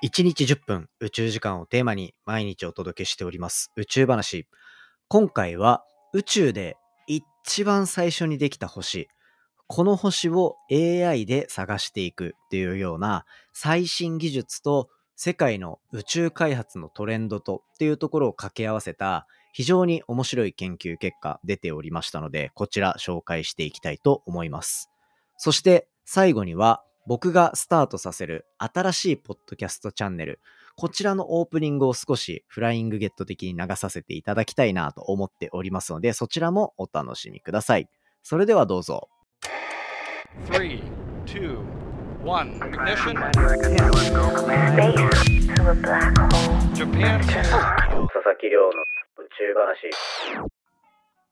1日10分宇宙時間をテーマに毎日お届けしております宇宙話。今回は宇宙で一番最初にできた星、この星を AI で探していくっていうような最新技術と世界の宇宙開発のトレンドとっていうところを掛け合わせた非常に面白い研究結果出ておりましたので、こちら紹介していきたいと思います。そして最後には僕がスタートさせる新しいポッドキャストチャンネル、こちらのオープニングを少しフライングゲット的に流させていただきたいなと思っておりますので、そちらもお楽しみください。それではどうぞ。3 2 1 ignition. Japan. 佐々木亮の宇宙話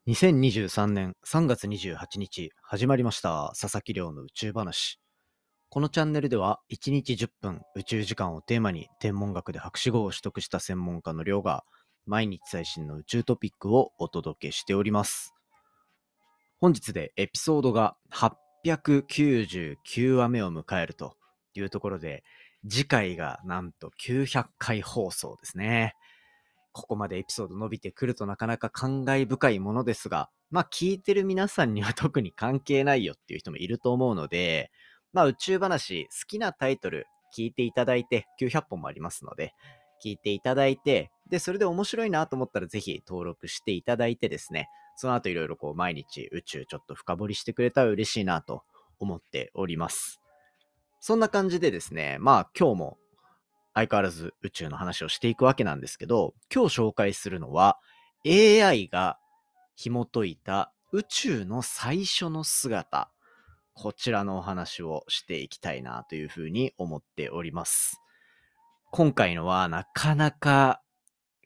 2023年3月28日始まりました。佐々木亮の宇宙話このチャンネルでは1日10分宇宙時間をテーマに天文学で博士号を取得した専門家の寮が毎日最新の宇宙トピックをお届けしております。本日でエピソードが899話目を迎えるというところで次回がなんと900回放送ですね。ここまでエピソード伸びてくるとなかなか感慨深いものですが、まあ聞いてる皆さんには特に関係ないよっていう人もいると思うので、まあ宇宙話、好きなタイトル聞いていただいて、900本もありますので、聞いていただいて、で、それで面白いなと思ったらぜひ登録していただいてですね、その後いろいろこう毎日宇宙ちょっと深掘りしてくれたら嬉しいなと思っております。そんな感じでですね、まあ今日も相変わらず宇宙の話をしていくわけなんですけど、今日紹介するのは AI が紐解いた宇宙の最初の姿こちらのお話をしていきたいなというふうに思っております。今回のはなかなか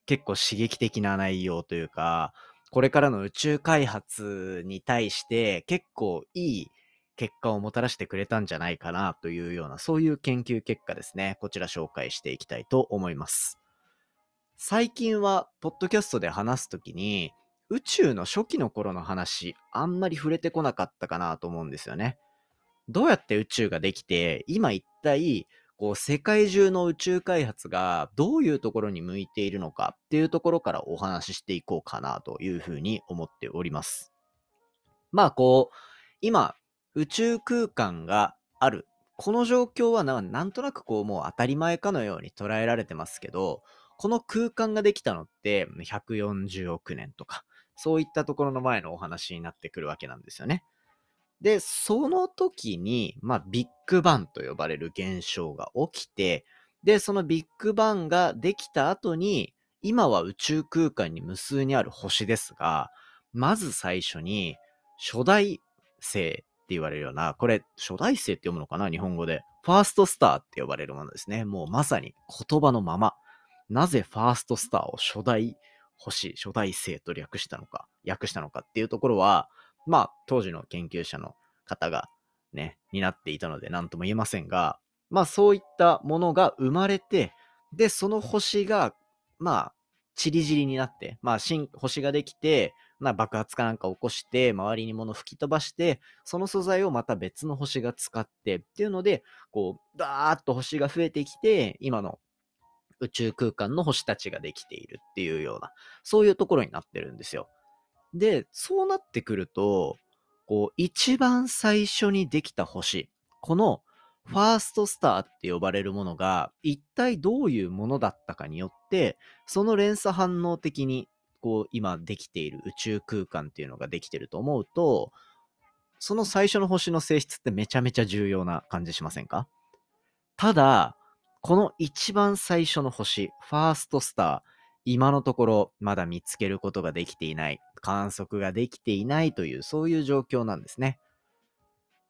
結構刺激的な内容というか、これからの宇宙開発に対して結構いい結果をもたらしてくれたんじゃないかなというような、そういう研究結果ですね。こちら紹介していきたいと思います。最近は、ポッドキャストで話すときに、宇宙の初期の頃の話、あんまり触れてこなかったかなと思うんですよね。どうやって宇宙ができて、今一体、こう、世界中の宇宙開発がどういうところに向いているのかっていうところからお話ししていこうかなというふうに思っております。まあ、こう、今、宇宙空間がある。この状況はなんとなくこう、もう当たり前かのように捉えられてますけど、この空間ができたのって140億年とか、そういったところの前のお話になってくるわけなんですよね。で、その時に、まあ、ビッグバンと呼ばれる現象が起きて、で、そのビッグバンができた後に、今は宇宙空間に無数にある星ですが、まず最初に、初代星って言われるような、これ、初代星って読むのかな日本語で。ファーストスターって呼ばれるものですね。もうまさに言葉のまま。なぜファーストスターを初代星、初代星と略したのか、訳したのかっていうところは、まあ、当時の研究者の方がね、担っていたので何とも言えませんが、まあそういったものが生まれて、で、その星が、まあ、チリジリになって、まあ、新、星ができて、まあ、爆発かなんか起こして、周りに物吹き飛ばして、その素材をまた別の星が使ってっていうので、こう、ダーッと星が増えてきて、今の宇宙空間の星たちができているっていうような、そういうところになってるんですよ。で、そうなってくると、こう、一番最初にできた星、このファーストスターって呼ばれるものが、一体どういうものだったかによって、その連鎖反応的に、こう、今できている宇宙空間っていうのができてると思うと、その最初の星の性質ってめちゃめちゃ重要な感じしませんか？ただ、この一番最初の星、ファーストスター、今のところまだ見つけることができていない、観測ができていないという、そういう状況なんですね。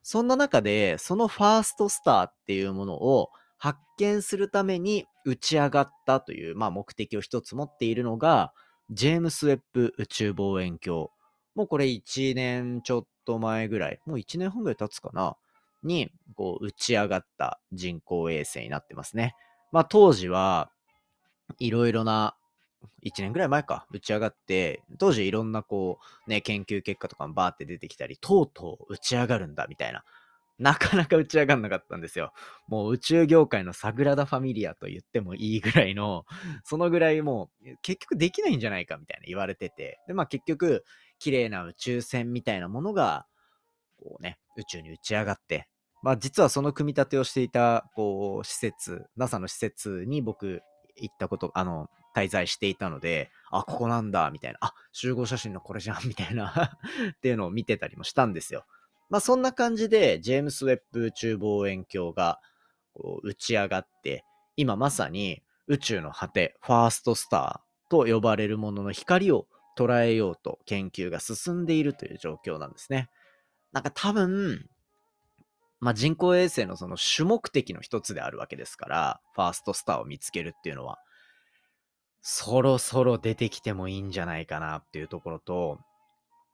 そんな中で、そのファーストスターっていうものを発見するために打ち上がったという、まあ、目的を一つ持っているのが、ジェームス・ウェッブ宇宙望遠鏡。もうこれ1年ちょっと前ぐらい、もう1年半ぐらい経つかなに、こう、打ち上がった人工衛星になってますね。まあ、当時は、いろいろな1年ぐらい前か、打ち上がって、当時いろんなこう、ね、研究結果とかもバーって出てきたり、とうとう打ち上がるんだ、みたいな。なかなか打ち上がんなかったんですよ。もう宇宙業界のサグラダ・ファミリアと言ってもいいぐらいの、そのぐらいもう結局できないんじゃないかみたいな言われてて、で、まあ結局、綺麗な宇宙船みたいなものが、こうね、宇宙に打ち上がって、まあ実はその組み立てをしていた、こう、施設、NASA の施設に僕行ったこと、あの、滞在していたので、あ、ここなんだ、みたいな、あ、集合写真のこれじゃん、みたいな っていうのを見てたりもしたんですよ。まあそんな感じで、ジェームス・ウェッブ宇宙望遠鏡がこう打ち上がって、今まさに宇宙の果て、ファーストスターと呼ばれるものの光を捉えようと研究が進んでいるという状況なんですね。なんか多分、まあ、人工衛星のその主目的の一つであるわけですから、ファーストスターを見つけるっていうのは、そろそろ出てきてもいいんじゃないかなっていうところと、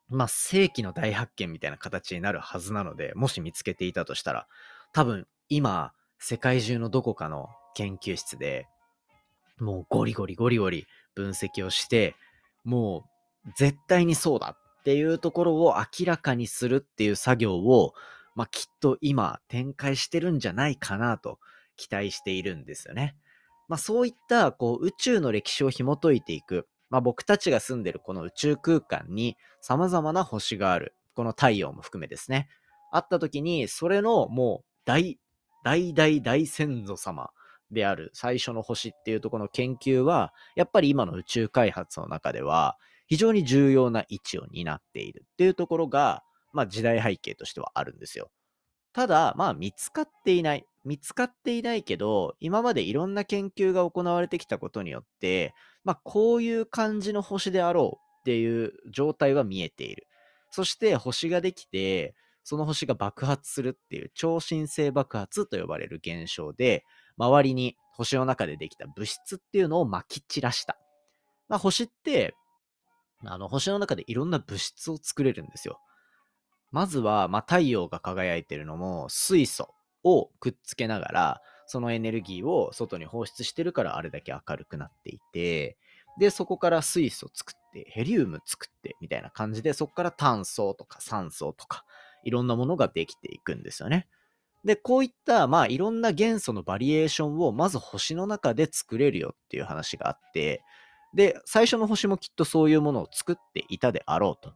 まあ、世紀の大発見みたいな形になるはずなので、もし見つけていたとしたら、多分今、世界中のどこかの研究室で、もうゴリゴリゴリゴリ分析をして、もう絶対にそうだっていうところを明らかにするっていう作業を、まあ、きっと今展開してるんじゃないかなと期待しているんですよね。まあ、そういったこう宇宙の歴史を紐解いていく、まあ、僕たちが住んでるこの宇宙空間に様々な星がある。この太陽も含めですね。あった時に、それのもう大、大大大先祖様である最初の星っていうとこの研究は、やっぱり今の宇宙開発の中では非常に重要な位置を担っているっていうところが、まあ時代背景としてはあるんですよ。ただ、まあ見つかっていない。見つかっていないけど、今までいろんな研究が行われてきたことによって、まあ、こういう感じの星であろうっていう状態は見えている。そして星ができて、その星が爆発するっていう超新星爆発と呼ばれる現象で、周りに星の中でできた物質っていうのを撒き散らした。まあ、星って、あの、星の中でいろんな物質を作れるんですよ。まずは、まあ、太陽が輝いてるのも水素をくっつけながら、そのエネルギーを外に放出してるからあれだけ明るくなっていて、で、そこから水素作って、ヘリウム作って、みたいな感じで、そこから炭素とか酸素とか、いろんなものができていくんですよね。で、こういった、まあ、いろんな元素のバリエーションを、まず星の中で作れるよっていう話があって、で、最初の星もきっとそういうものを作っていたであろうと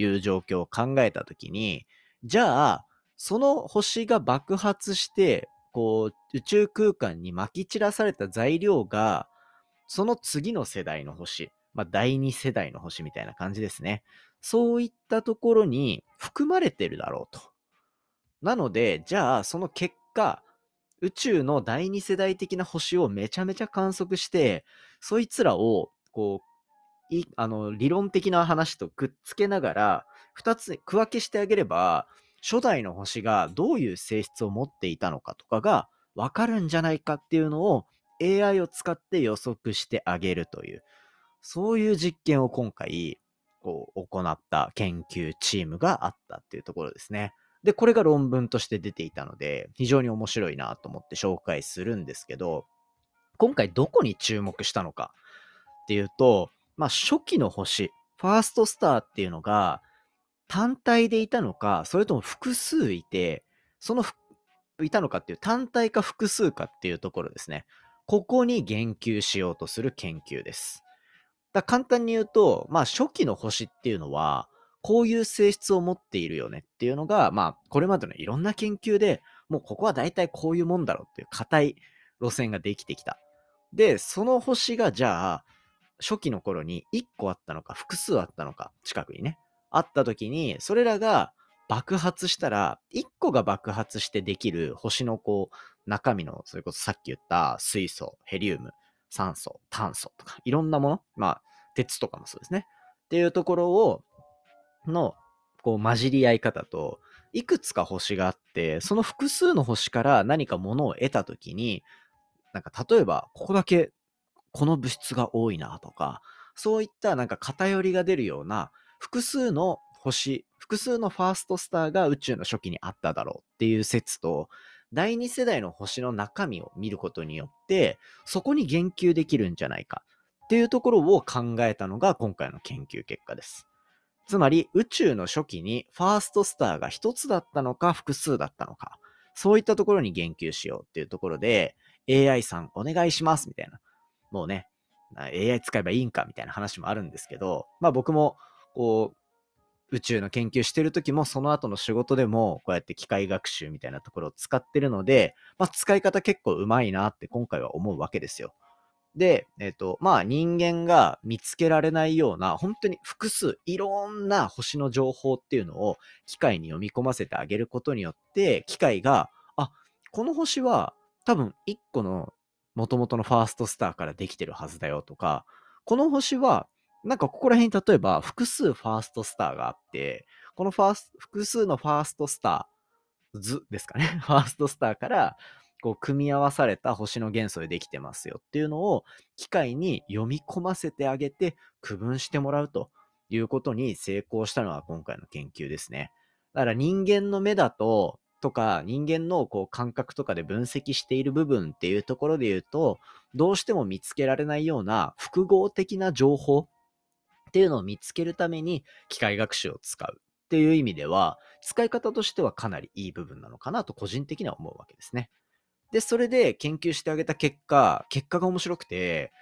いう状況を考えたときに、じゃあ、その星が爆発して、こう、宇宙空間に撒き散らされた材料が、その次の世代の星、まあ、第二世代の星みたいな感じですね。そういったところに含まれてるだろうと。なので、じゃあ、その結果、宇宙の第二世代的な星をめちゃめちゃ観測して、そいつらを、こう、いあの理論的な話とくっつけながら、二つ区分けしてあげれば、初代の星がどういう性質を持っていたのかとかがわかるんじゃないかっていうのを AI を使って予測してあげるという、そういう実験を今回、こう、行った研究チームがあったっていうところですね。で、これが論文として出ていたので、非常に面白いなと思って紹介するんですけど、今回どこに注目したのかっていうと、まあ、初期の星、ファーストスターっていうのが、単体でいたのか、それとも複数いて、そのいたのかっていう単体か複数かっていうところですね。ここに言及しようとする研究です。だ簡単に言うと、まあ初期の星っていうのは、こういう性質を持っているよねっていうのが、まあこれまでのいろんな研究でもうここは大体こういうもんだろうっていう硬い路線ができてきた。で、その星がじゃあ、初期の頃に1個あったのか複数あったのか、近くにね。あった時に、それらが爆発したら、1個が爆発してできる星のこう、中身の、それこそさっき言った水素、ヘリウム、酸素、炭素とか、いろんなもの、まあ、鉄とかもそうですね。っていうところを、の、こう、混じり合い方と、いくつか星があって、その複数の星から何かものを得たときに、なんか例えば、ここだけこの物質が多いなとか、そういったなんか偏りが出るような複数の星、複数のファーストスターが宇宙の初期にあっただろうっていう説と、第二世代の星の中身を見ることによって、そこに言及できるんじゃないかっていうところを考えたのが今回の研究結果です。つまり宇宙の初期にファーストスターが一つだったのか複数だったのか、そういったところに言及しようっていうところで、AI さんお願いしますみたいな。もうね、AI 使えばいいんかみたいな話もあるんですけど、まあ僕も、こう、宇宙の研究してる時も、その後の仕事でも、こうやって機械学習みたいなところを使ってるので、まあ使い方結構うまいなって今回は思うわけですよ。で、えっ、ー、と、まあ人間が見つけられないような、本当に複数、いろんな星の情報っていうのを機械に読み込ませてあげることによって、機械が、あ、この星は多分1個の元々のファーストスターからできてるはずだよとか、この星は、なんかここら辺に例えば複数ファーストスターがあって、このファース複数のファーストスター図ですかね。ファーストスターからこう組み合わされた星の元素でできてますよっていうのを機械に読み込ませてあげて区分してもらうということに成功したのが今回の研究ですね。だから人間の目だと、とか人間のこう感覚とかで分析している部分っていうところで言うと、どうしても見つけられないような複合的な情報っていうのを見つけるために機械学習を使うっていう意味では、使い方としてはかなりいい部分なのかなと個人的には思うわけですね。で、それで研究してあげた結果、結果が面白くて、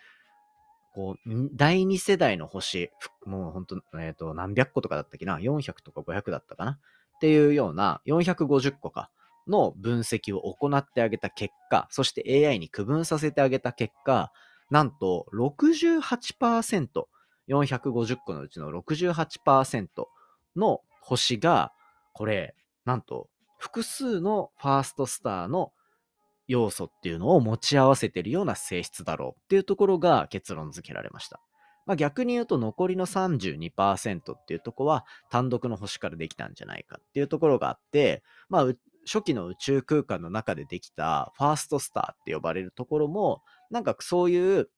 こう、第2世代の星、もう本当えっ、ー、と、何百個とかだったっけな ?400 とか500だったかな？っていうような450個かの分析を行ってあげた結果、そして AI に区分させてあげた結果、なんと68%、450個のうちの68%の星が、これ、なんと複数のファーストスターの要素っていうのを持ち合わせているような性質だろうっていうところが結論付けられました。まあ、逆に言うと残りの32%っていうとこは単独の星からできたんじゃないかっていうところがあって、まあ、初期の宇宙空間の中でできたファーストスターって呼ばれるところも、なんかそういう、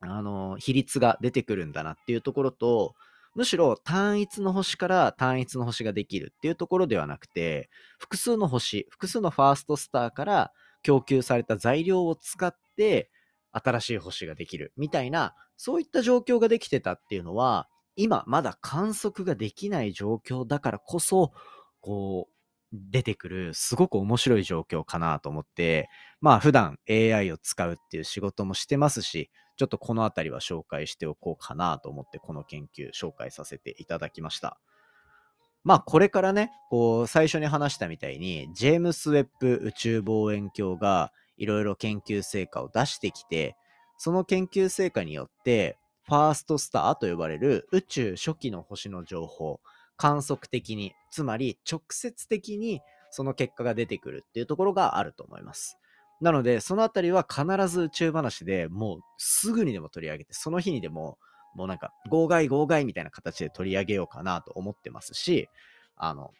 あの、比率が出てくるんだなっていうところと、むしろ単一の星から単一の星ができるっていうところではなくて、複数の星、複数のファーストスターから供給された材料を使って新しい星ができるみたいな、そういった状況ができてたっていうのは、今まだ観測ができない状況だからこそ、こう、出てくるすごく面白い状況かなと思って、まあ普段 AI を使うっていう仕事もしてますし、ちょっとこのあたりは紹介しておこうかなと思ってこの研究紹介させていただきました。まあこれからね、こう最初に話したみたいに、ジェームス・ウェッブ宇宙望遠鏡がいろいろ研究成果を出してきて、その研究成果によって、ファーストスターと呼ばれる宇宙初期の星の情報、観測的に、つまり直接的にその結果が出てくるっていうところがあると思います。なので、そのあたりは必ず宇宙話でもうすぐにでも取り上げて、その日にでももうなんか、号外号外みたいな形で取り上げようかなと思ってますし、あの、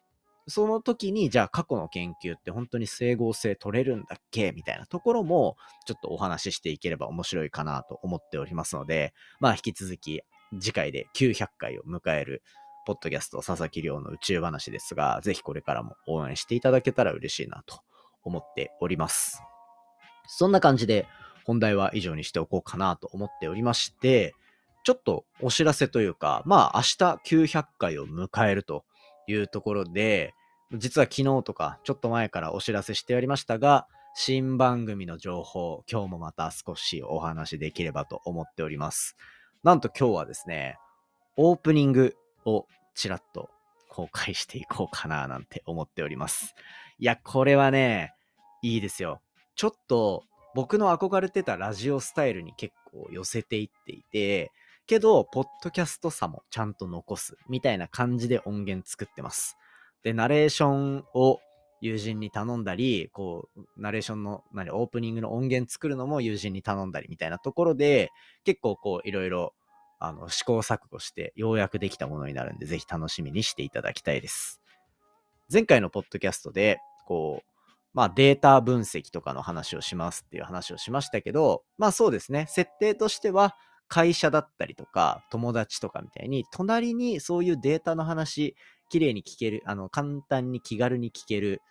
その時に、じゃあ過去の研究って本当に整合性取れるんだっけ？みたいなところも、ちょっとお話ししていければ面白いかなと思っておりますので、まあ引き続き次回で900回を迎える、ポッドキャスト佐々木亮の宇宙話ですが、ぜひこれからも応援していただけたら嬉しいなと思っております。そんな感じで本題は以上にしておこうかなと思っておりまして、ちょっとお知らせというか、まあ明日900回を迎えるというところで、実は昨日とかちょっと前からお知らせしてありましたが、新番組の情報、今日もまた少しお話できればと思っております。なんと今日はですね、オープニングをちらっと公開していこうかななんて思っております。いや、これはね、いいですよ。ちょっと僕の憧れてたラジオスタイルに結構寄せていっていて、けど、ポッドキャストさもちゃんと残す、みたいな感じで音源作ってます。で、ナレーションを友人に頼んだり、こう、ナレーションの、何、オープニングの音源作るのも友人に頼んだりみたいなところで、結構こう、いろいろ、あの、試行錯誤して、ようやくできたものになるんで、ぜひ楽しみにしていただきたいです。前回のポッドキャストで、こう、まあデータ分析とかの話をしますっていう話をしましたけど、まあそうですね、設定としては、会社だったりとか、友達とかみたいに、隣にそういうデータの話、綺麗に聞ける、あの、簡単に気軽に聞ける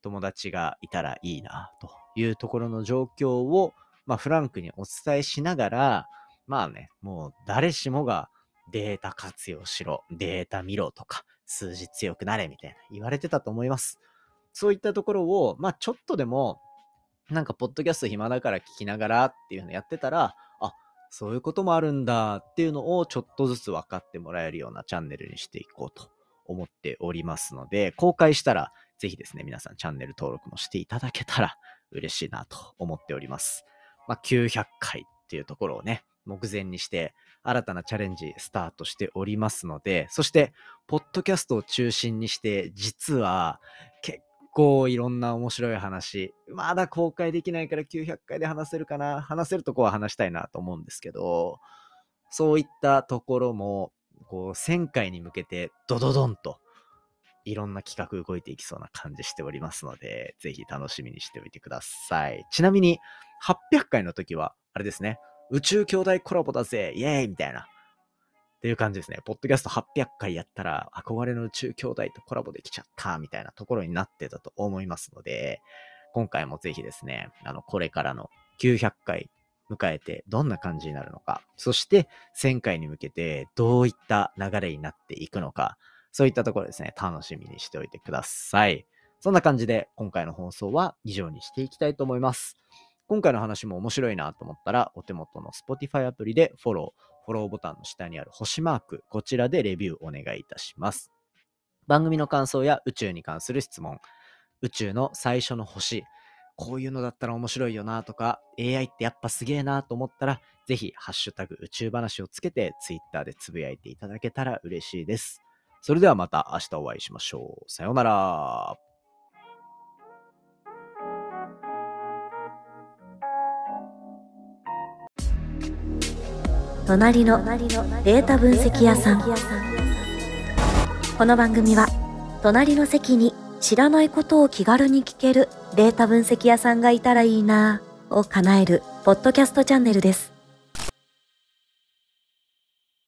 友達がいたらいいな、というところの状況を、まあ、フランクにお伝えしながら、まあね、もう誰しもがデータ活用しろ、データ見ろとか、数字強くなれみたいな言われてたと思います。そういったところを、まあちょっとでも、なんかポッドキャスト暇だから聞きながらっていうのやってたら、あ、そういうこともあるんだっていうのをちょっとずつ分かってもらえるようなチャンネルにしていこうと思っておりますので、公開したらぜひですね、皆さんチャンネル登録もしていただけたら嬉しいなと思っております。まあ、900回っていうところをね、目前にして新たなチャレンジスタートしておりますので、そして、ポッドキャストを中心にして、実は結構いろんな面白い話、まだ公開できないから900回で話せるかな、話せるとこは話したいなと思うんですけど、そういったところも、こう、1000回に向けてドドドンといろんな企画動いていきそうな感じしておりますので、ぜひ楽しみにしておいてください。ちなみに、800回の時は、あれですね、宇宙兄弟コラボだぜイエーイみたいな。っていう感じですね。ポッドキャスト800回やったら、憧れの宇宙兄弟とコラボできちゃったみたいなところになってたと思いますので、今回もぜひですね、あの、これからの900回迎えてどんな感じになるのか、そして1000回に向けてどういった流れになっていくのか、そういったところですね、楽しみにしておいてください。そんな感じで今回の放送は以上にしていきたいと思います。今回の話も面白いなと思ったら、お手元の Spotify アプリでフォロー、フォローボタンの下にある星マーク、こちらでレビューお願いいたします。番組の感想や宇宙に関する質問、宇宙の最初の星、こういうのだったら面白いよなとか、AI ってやっぱすげえなと思ったら、ぜひ、ハッシュタグ宇宙話をつけて Twitter でつぶやいていただけたら嬉しいです。それではまた明日お会いしましょう。さようなら。隣のデータ分析屋さん。この番組は隣の席に知らないことを気軽に聞けるデータ分析屋さんがいたらいいなを叶えるポッドキャストチャンネルです。